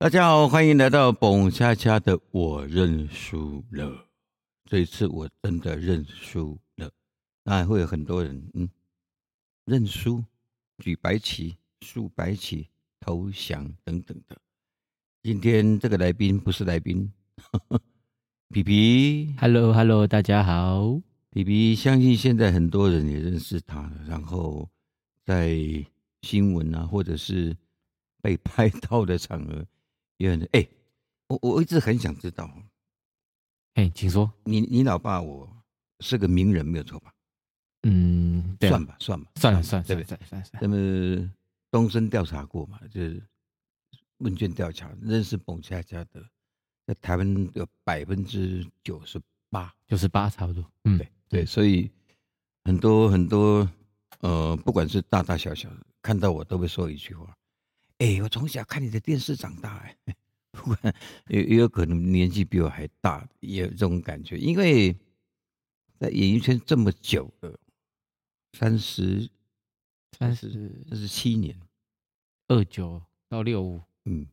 大家好，欢迎来到蹦恰恰的我认输了。这一次我真的认输了。当然会有很多人，嗯，认输、举白旗、竖白旗、投降等等的。今天这个来宾不是来宾，皮皮，Hello Hello，大家好，皮皮，相信现在很多人也认识他了，然后在新闻啊，或者是被拍到的场合。有人哎，我我一直很想知道，哎，请说，你你老爸我是个名人，没有错吧？嗯，算吧，算吧，算了算了，对不对？算算。那么东森调查过嘛？就是问卷调查，认识彭恰恰的，在台湾有百分之九十八，九十八差不多。嗯，对对，所以很多很多呃，不管是大大小小，看到我都会说一句话。哎，我从小看你的电视长大，哎，不管也也有可能年纪比我还大，也有这种感觉，因为在演艺圈这么久了，三十、三十、三十七年，二九到六五，嗯，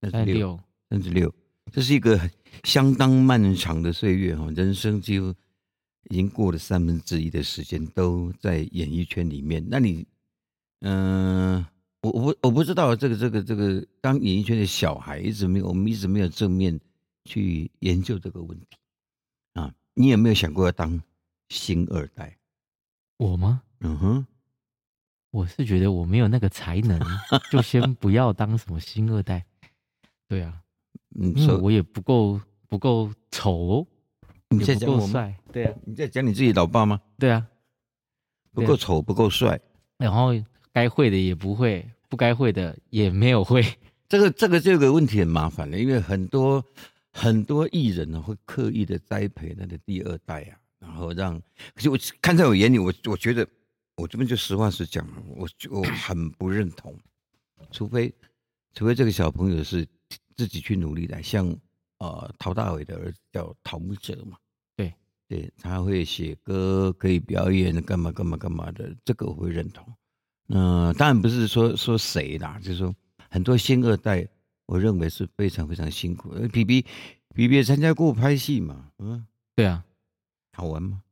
三十六、三十六，这是一个相当漫长的岁月哈，人生几乎已经过了三分之一的时间都在演艺圈里面，那你，嗯。我我不我不知道这个这个这个当演艺圈的小孩一直没有我们一直没有正面去研究这个问题啊，你有没有想过要当星二代？我吗？嗯哼，我是觉得我没有那个才能，就先不要当什么星二代。对啊，嗯，因为我也不够不够丑，你在讲我帅？对啊，你在讲你自己老爸吗？对啊，不够丑不够帅，然后。该会的也不会，不该会的也没有会。这个这个这个问题很麻烦的，因为很多很多艺人呢会刻意的栽培他的第二代啊，然后让。可是我看在我眼里，我我觉得我这边就实话实讲，我我很不认同。除非除非这个小朋友是自己去努力的，像呃陶大伟的儿子叫陶木哲嘛，对对，他会写歌，可以表演，干嘛干嘛干嘛的，这个我会认同。嗯，当然不是说说谁啦，就是说很多新二代，我认为是非常非常辛苦。皮皮皮皮参加过拍戏嘛？嗯，对啊，好玩吗？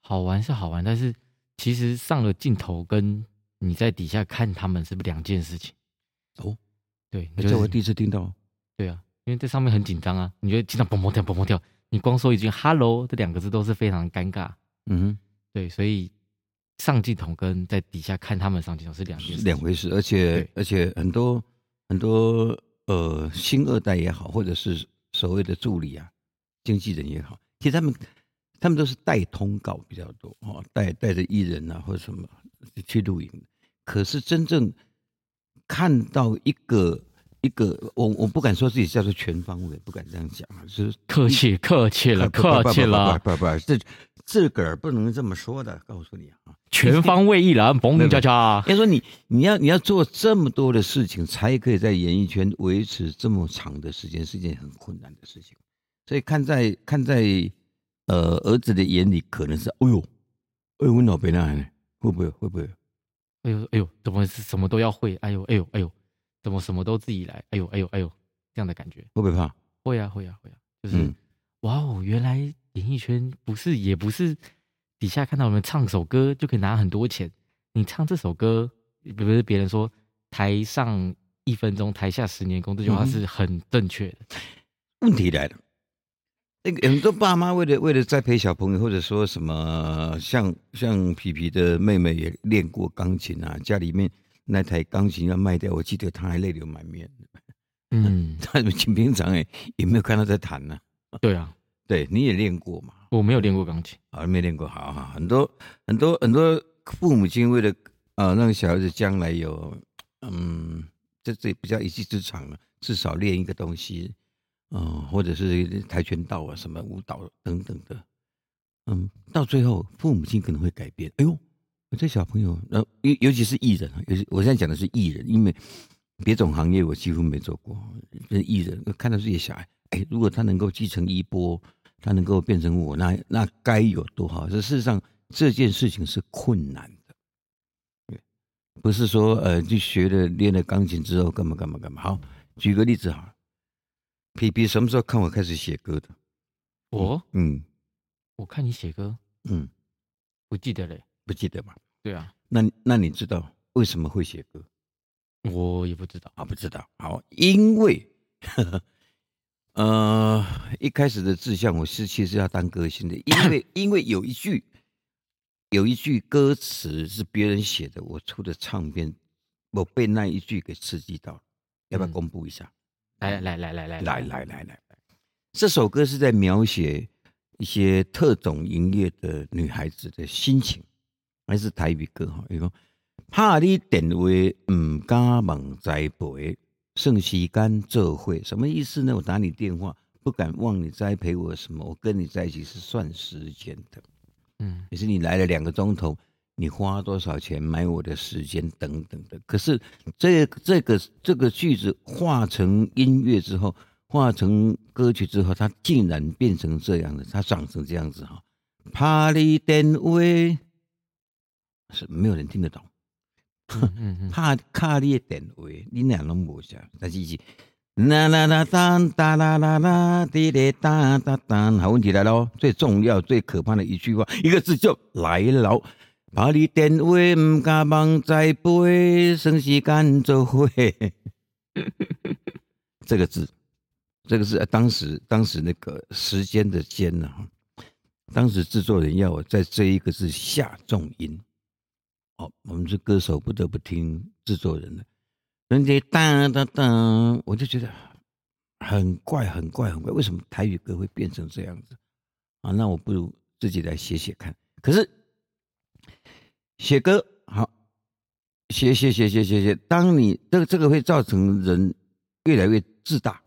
好玩是好玩，但是其实上了镜头跟你在底下看他们是不两件事情。哦，对，这我第一次听到。对啊，因为在上面很紧张啊，你觉得经常蹦蹦跳蹦蹦跳，你光说一句 “hello” 这两个字都是非常尴尬。嗯哼，对，所以。上镜头跟在底下看他们上镜头是两件两回事，而且而且很多很多呃新二代也好，或者是所谓的助理啊、经纪人也好，其实他们他们都是带通告比较多哦，带带着艺人啊或者什么去录影。可是真正看到一个一个，我我不敢说自己叫做全方位，不敢这样讲是客气客气了，客气了，不不这。自个儿不能这么说的，告诉你啊，全方位一览，嘣恰恰。要说你，你要你要做这么多的事情，才可以在演艺圈维持这么长的时间，是件很困难的事情。所以看在看在呃儿子的眼里，可能是，哎呦，哎呦，我老辈那呢，会不会会不会？哎呦哎呦，怎么是什么都要会？哎呦哎呦哎呦，怎么什么都自己来？哎呦哎呦哎呦，这样的感觉会不会怕？会啊会啊会啊，就是哇哦，原来。演艺圈不是也不是底下看到我们唱首歌就可以拿很多钱。你唱这首歌，不是别人说台上一分钟，台下十年功，这句话是很正确的。问题来了，那个很多爸妈为了为了栽培小朋友，或者说什么，像像皮皮的妹妹也练过钢琴啊，家里面那台钢琴要卖掉，我记得他还泪流满面。嗯，他平平常哎也没有看到在弹呢。对啊。对，你也练过嘛？我没有练过钢琴，啊，没练过，好好，很多很多很多父母亲为了啊让小孩子将来有，嗯，这这比较一技之长了，至少练一个东西，嗯，或者是跆拳道啊，什么舞蹈等等的，嗯，到最后父母亲可能会改变。哎呦，我这小朋友，呃，尤尤其是艺人，尤其我现在讲的是艺人，因为别种行业我几乎没做过，这艺人看到自己小孩。哎，如果他能够继承衣钵，他能够变成我，那那该有多好！这事实上这件事情是困难的，不是说呃，就学了练了钢琴之后干嘛干嘛干嘛。好，举个例子哈，皮皮什么时候看我开始写歌的？我嗯我看你写歌嗯，不记得嘞。不记得吧？对啊，那那你知道为什么会写歌我也不知道。啊？不知道。好，因为呃一开始的志向我是其实要当歌星的，因为 因为有一句有一句歌词是别人写的，我出的唱片我被那一句给刺激到了，要不要嗯公布一下？来来来来来来来来来，这首歌是在描写一些特种营业的女孩子的心情，还是台语歌哈？伊讲怕你电话唔敢忘栽培，剩时间做会，什么意思呢？我打你电话不敢忘你栽培我什么？我跟你在一起是算时间的，嗯也是你来了两个钟头，你花多少钱买我的时间等等的。可是这这个这个句子化成音乐之后，化成歌曲之后，它竟然变成这样的，它长成这样子哈。怕你电话是没有人听得懂，怕卡你的电话，你俩拢无啥，但是是。啦啦啦当哒啦啦啦滴哩哒哒哒，好问题来喽！最重要、最可怕的一句话，一个字就来了。怕你电话唔敢忘再背，省时间做伙。这个字，这个是呃当时当时那个时间的间呢、哈，当时制作人要我在这一个字下重音。哦，我们是歌手，不得不听制作人的。人家当当当，我就觉得很怪，很怪，很怪。为什么台语歌会变成这样子啊？那我不如自己来写写看。可是写歌好，写写写写写写，当你这个这个会造成人越来越自大。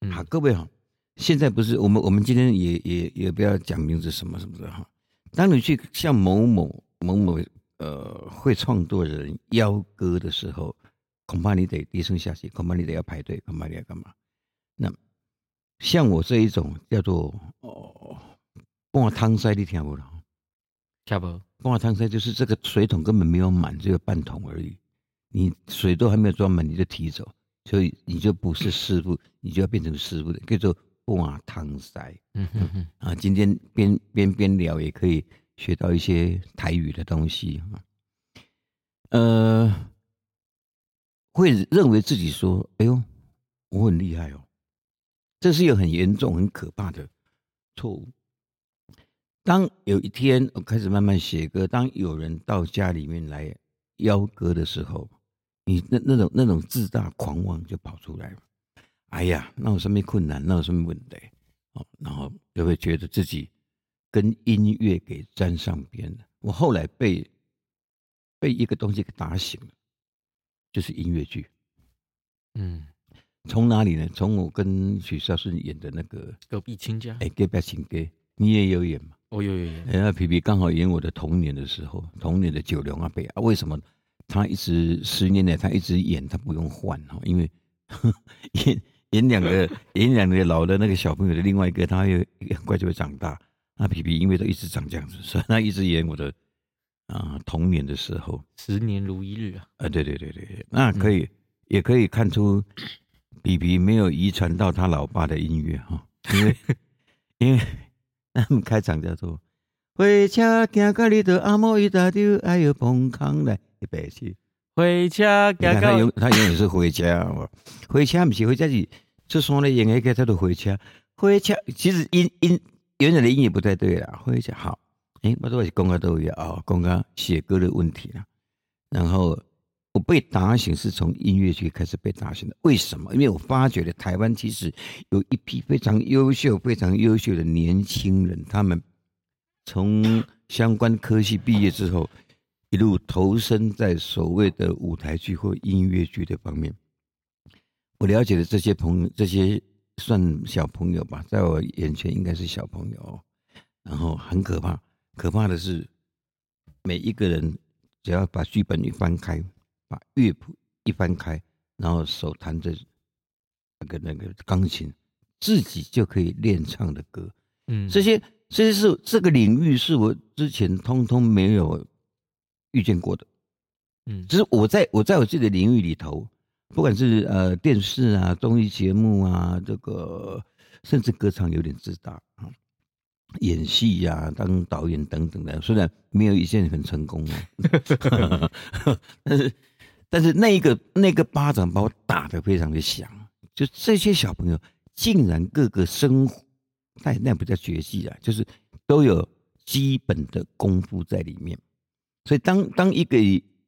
嗯好，各位好，现在不是我们我们今天也也也不要讲名字什么什么的哈。当你去向某某某某呃会创作的人邀歌的时候，恐怕你得低声下气，恐怕你得要排队，恐怕你要干嘛？那像我这一种叫做哦半汤塞，你听不了？听不？半汤塞就是这个水桶根本没有满，只有半桶而已，你水都还没有装满你就提走，所以你就不是师傅，你就要变成师傅的，叫做半汤塞。嗯哼哼，啊，今天边边边聊也可以学到一些台语的东西啊。呃，会认为自己说：“哎呦，我很厉害哦。”这是一个很严重、很可怕的错误。当有一天我开始慢慢写歌，当有人到家里面来邀歌的时候，你那那种那种自大狂妄就跑出来了。哎呀，那有什么困难？那有什么问题？哦，然后就会觉得自己跟音乐给沾上边了。我后来被被一个东西给打醒了，就是音乐剧。嗯，从哪里呢？从我跟许绍顺演的那个隔壁亲家《哎，隔壁亲家》，你也有演嘛？哦，有有有，哎，那皮皮刚好演我的童年的时候，童年的九龙阿伯啊，为什么他一直十年来他一直演，他不用换哈？因为 演演两个演两个老的那个小朋友的另外一个，他又很快就会长大。那皮皮因为都一直长这样子，所以他一直演我的啊童年的时候。十年如一日啊。啊，对对对对对，那可以、也可以看出皮皮没有遗传到他老爸的音乐哈，因为 因为他们开场叫做“火车行到你的，阿嬷一大丢，哎呦崩空来一百去”。回家他永他永远是回家，哦回家不是回家是这双的演那个叫做回家，回家其实音音原来的音也不太对啦，回家好，诶，我都是讲到都一样啊，讲到写歌的问题啦，然后我被打醒是从音乐剧开始被打醒的，为什么？因为我发觉了台湾其实有一批非常优秀、非常优秀的年轻人，他们从相关科系毕业之后。一路投身在所谓的舞台剧或音乐剧的方面。我了解的这些朋友，这些算小朋友吧，在我眼前应该是小朋友哦。然后很可怕，可怕的是每一个人只要把剧本一翻开，把乐谱一翻开，然后手弹着那个那个钢琴，自己就可以练唱的歌。嗯，这些这些是这个领域是我之前通通没有遇见过的。嗯只是我在我在我自己的领域里头，不管是呃电视啊、综艺节目啊，这个甚至歌唱有点自大啊，演戏呀、当导演等等的，虽然没有一件很成功 哦，但是但是那一个那个巴掌把我打得非常的响，就这些小朋友竟然各个生活，那那不叫绝技啊，就是都有基本的功夫在里面，所以当当一个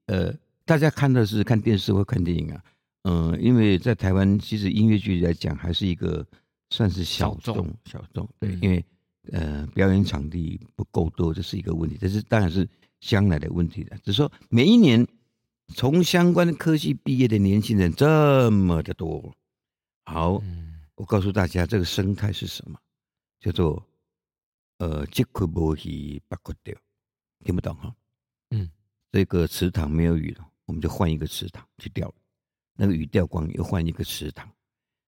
呃大家看的是看电视或看电影啊。嗯，因为在台湾，其实音乐剧来讲还是一个算是小众小众，对，因为呃表演场地不够多，这是一个问题。这是当然是将来的问题了。只是说每一年从相关的科技毕业的年轻人这么的多，好，我告诉大家这个生态是什么，叫做呃吉库波希巴库钓，听不懂哈？嗯，这个池塘没有鱼了，我们就换一个池塘去钓。那个鱼钓光，又换一个池塘，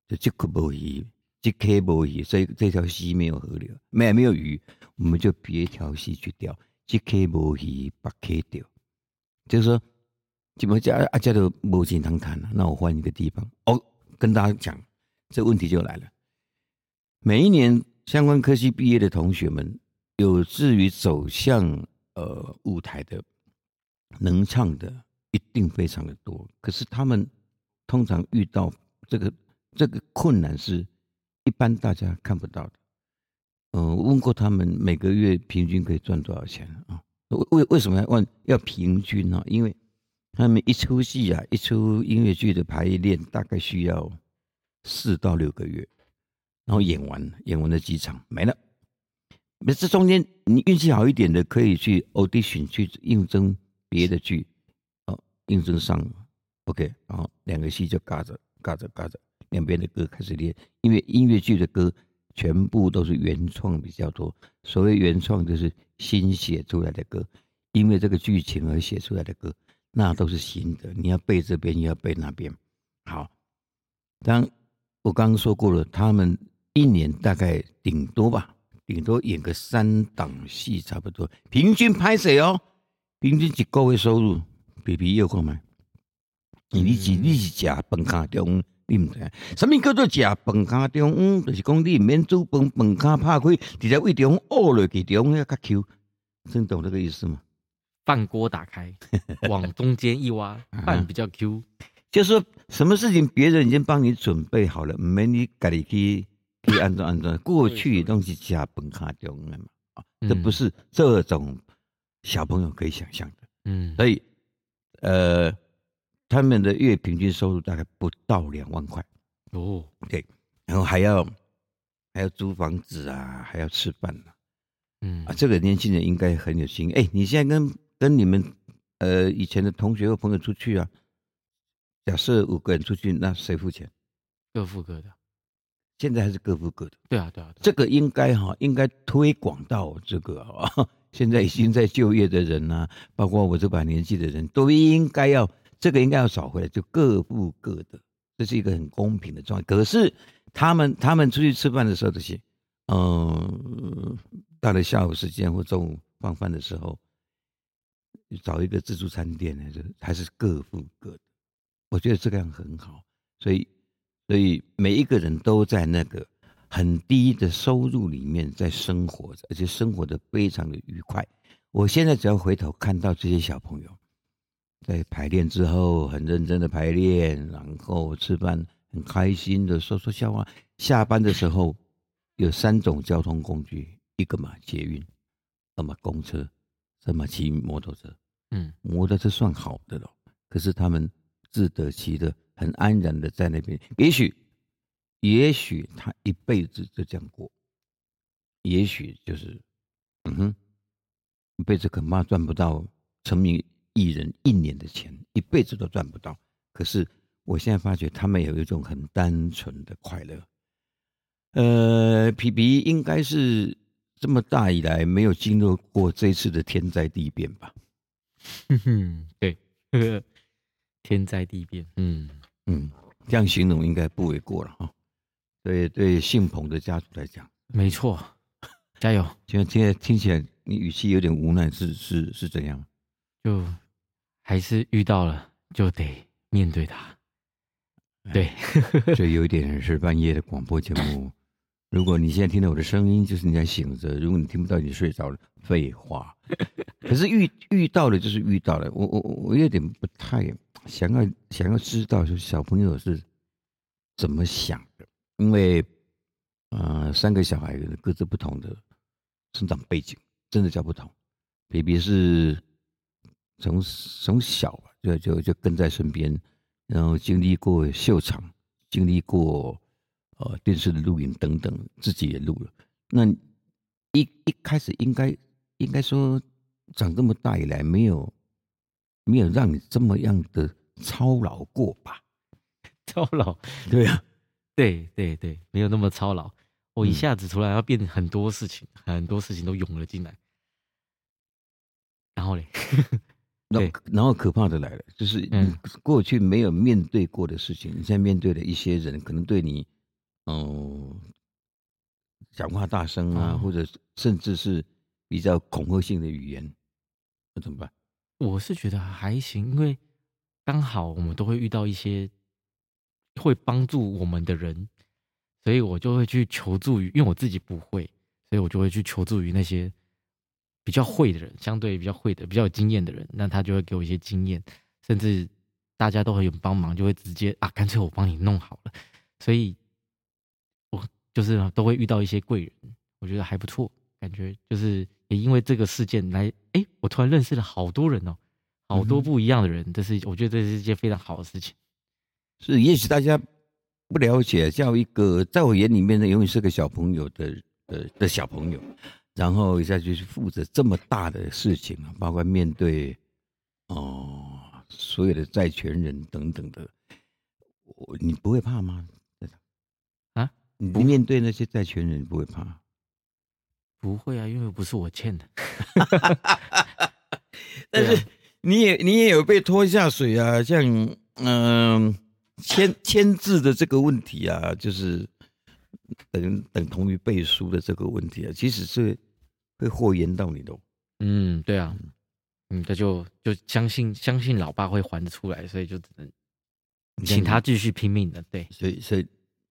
就这颗无鱼，这颗无鱼，所以这条溪没有河流，没没有鱼，我们就别条溪去钓，这颗无鱼，把颗钓，就是说，怎么家阿家都无钱通谈了，那我换一个地方。哦，跟大家讲，这问题就来了。每一年相关科系毕业的同学们，有志于走向呃舞台的，能唱的一定非常的多，可是他们。通常遇到这个这个困难是一般大家看不到的。嗯，问过他们每个月平均可以赚多少钱啊？为为为什么要问要平均呢？因为他们一出戏啊，一出音乐剧的排练大概需要四到六个月，然后演完演完了几场没了。没这中间你运气好一点的，可以去 audition 去应征别的剧，哦，应征上。OK，然后两个戏就嘎着嘎着嘎着，两边的歌开始练。因为音乐剧的歌全部都是原创比较多，所谓原创就是新写出来的歌，因为这个剧情而写出来的歌，那都是新的。你要背这边，你要背那边。好，当我刚刚说过了，他们一年大概顶多吧，顶多演个三档戏差不多，平均拍谁哦？平均几个月收入比比又够吗？你是你是食饭卡中，你唔知什么叫做食饭卡中？就是讲你免煮饭，饭卡拍开，直接胃中饿落去中要较 Q，真懂这个意思吗？饭锅打开，往中间一挖，饭比较 Q。就是说什么事情别人已经帮你准备好了，免你家己去去安装安装。过去东西食饭卡中的嘛，啊，这不是这种小朋友可以想象的。嗯，所以呃。他们的月平均收入大概不到两万块哦，对，然后还要还要租房子啊，还要吃饭呢，嗯啊，这个年轻人应该很有心。哎，你现在跟跟你们呃以前的同学或朋友出去啊，假设五个人出去，那谁付钱？各付各的。现在还是各付各的。对啊，对啊，这个应该哈，应该推广到这个啊，现在已经在就业的人呐，包括我这把年纪的人都应该要。这个应该要找回来，就各付各的，这是一个很公平的状态。可是他们他们出去吃饭的时候，这些，嗯，到了下午时间或中午放饭的时候，找一个自助餐店呢，就还是各付各的。我觉得这个样很好，所以所以每一个人都在那个很低的收入里面在生活着，而且生活的非常的愉快。我现在只要回头看到这些小朋友。在排练之后，很认真的排练，然后吃饭，很开心的说说笑话。下班的时候，有三种交通工具：一个嘛捷运，那么公车，什么骑摩托车。嗯，摩托车算好的了。可是他们自得其乐，很安然的在那边。也许，也许他一辈子就这样过，也许就是，嗯哼，一辈子恐怕赚不到成名。艺人一年的钱一辈子都赚不到，可是我现在发觉他们有一种很单纯的快乐。呃，皮皮应该是这么大以来没有经历过这次的天灾地变吧？哼哼，对，天灾地变，嗯嗯，这样形容应该不为过了哈。对对，姓彭的家族来讲，没错，加油！现在现在听起来你语气有点无奈，是是是怎样？就。还是遇到了就得面对它，对，所以有一点是半夜的广播节目。如果你现在听到我的声音，就是你在醒着；如果你听不到，你睡着了。废话。可是遇遇到了就是遇到了，我我我有点不太想要想要知道，说小朋友是怎么想的，因为呃，三个小孩各自不同的成长背景，真的叫不同。B B 是从从小就就就跟在身边。然后经历过秀场，经历过呃电视的录影等等，自己也录了。那一一开始应该应该说，长这么大以来，没有没有让你这么样的操劳过吧？操劳？对 呀，对对对，没有那么操劳。我一下子突然要变很多事情，很多事情都涌了进来。然后嘞。然后，然后可怕的来了，就是你过去没有面对过的事情，你现在面对的一些人，可能对你，嗯，讲话大声啊，或者甚至是比较恐吓性的语言，那怎么办？我是觉得还行，因为刚好我们都会遇到一些会帮助我们的人，所以我就会去求助于，因为我自己不会，所以我就会去求助于那些。比较会的人，相对比较会的、比较有经验的人，那他就会给我一些经验，甚至大家都很有帮忙，就会直接啊，干脆我帮你弄好了。所以，我就是都会遇到一些贵人，我觉得还不错，感觉就是也因为这个事件来，哎，我突然认识了好多人哦，好多不一样的人，这是我觉得这是一件非常好的事情。是，也许大家不了解，叫一个在我眼里面呢，永远是个小朋友的的的小朋友。然后一下就去负责这么大的事情啊，包括面对哦所有的债权人等等的，我你不会怕吗？啊，你面对那些债权人不会怕？不会啊，因为不是我欠的。但是你也你也有被拖下水啊，像嗯签签字的这个问题啊，就是。等等同于背书的这个问题啊，其实是会祸延到你的。嗯，对啊，嗯，他就就相信相信老爸会还得出来，所以就只能请他继续拼命的。对，所以所以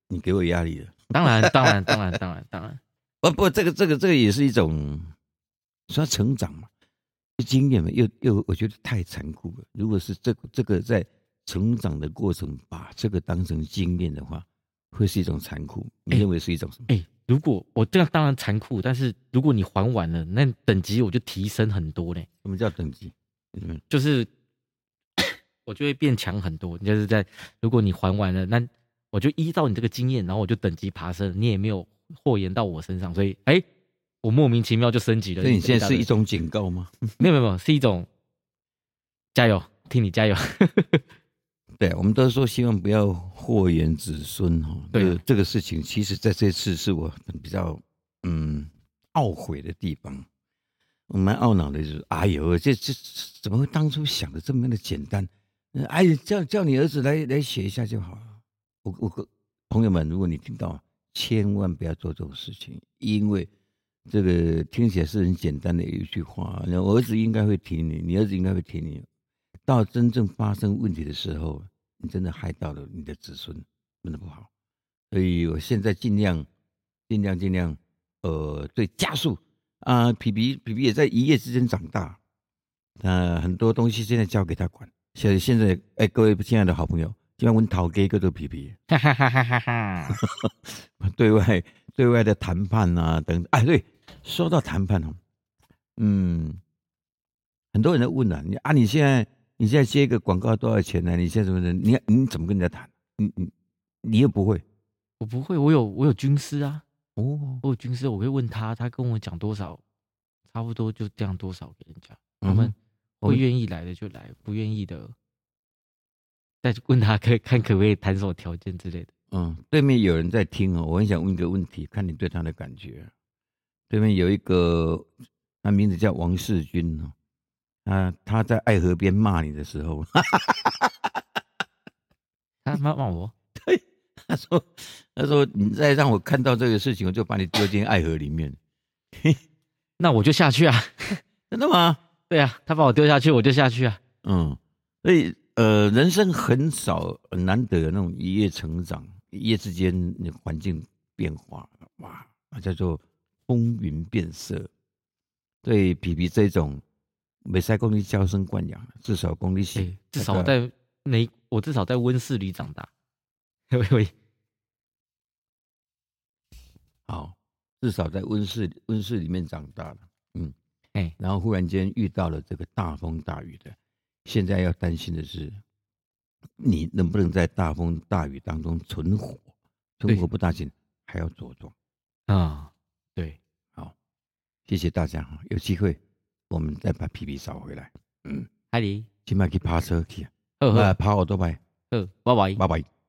你给我压力了。当然当然当然当然当然，不不，这个这个这个也是一种说成长嘛，经验嘛，又又我觉得太残酷了。如果是这个这个在成长的过程把这个当成经验的话。会是一种残酷，你认为是一种什么？哎，如果我这样当然残酷，但是如果你还完了，那等级我就提升很多嘞。什么叫等级？嗯，就是 我就会变强很多。就是在如果你还完了，那我就依照你这个经验，然后我就等级爬升，你也没有祸延到我身上，所以哎，我莫名其妙就升级了。所以你现在是一种警告吗？没有没有没有，是一种加油，替你加油。对，我们都说希望不要祸延子孙哈。对，这个事情，其实在这次是我比较嗯懊悔的地方。我蛮懊恼的就是，哎呦，这这怎么会当初想的这么样的简单？哎，叫叫你儿子来来写一下就好了。我我朋友们，如果你听到，千万不要做这种事情，因为这个听起来是很简单的一句话。我儿子应该会听你，你儿子应该会听你。到真正发生问题的时候。你真的害到了你的子孙，真的不好。所以我现在尽量、尽量、尽量，呃，对加速啊，皮皮皮皮也在一夜之间长大，呃，很多东西现在交给他管。现现在，哎，各位亲爱的好朋友，今晚问陶哥哥都皮皮，哈哈哈哈哈哈。对外对外的谈判啊，等，哎，对，说到谈判哦，嗯，很多人都问啊，你啊，你现在。你现在接一个广告多少钱呢？你现在什么人？你你怎么跟人家谈？你你你又不会？我不会，我有我有军师啊。哦，我有军师，我可以问他，他跟我讲多少，差不多就这样多少给人家。我们会愿意来的就来，不愿意的再问他，可以看可不可以谈什么条件之类的。嗯，对面有人在听哦，我很想问一个问题，看你对他的感觉。对面有一个，他名字叫王世军哦。啊，他在爱河边骂你的时候，他骂骂我，对，他说，他说你再让我看到这个事情，我就把你丢进爱河里面。那我就下去啊，真的吗？对啊，他把我丢下去，我就下去啊。嗯，所以，呃，人生很少很难得那种一夜成长，一夜之间那环境变化，哇，叫做风云变色。对皮皮这种没赛功力娇生惯养，至少功力是、哎至少在没我至少在温室里长大。喂喂，好，至少在温室温室里面长大了，嗯，哎，然后忽然间遇到了这个大风大雨的，现在要担心的是，你能不能在大风大雨当中存活？存活不打紧，还要茁壮。啊，对，好，谢谢大家哈，有机会我们再把皮皮找回来。嗯，阿里，今晚去爬车去，呵呃，呵爬好多拜，呵，拜拜。拜拜。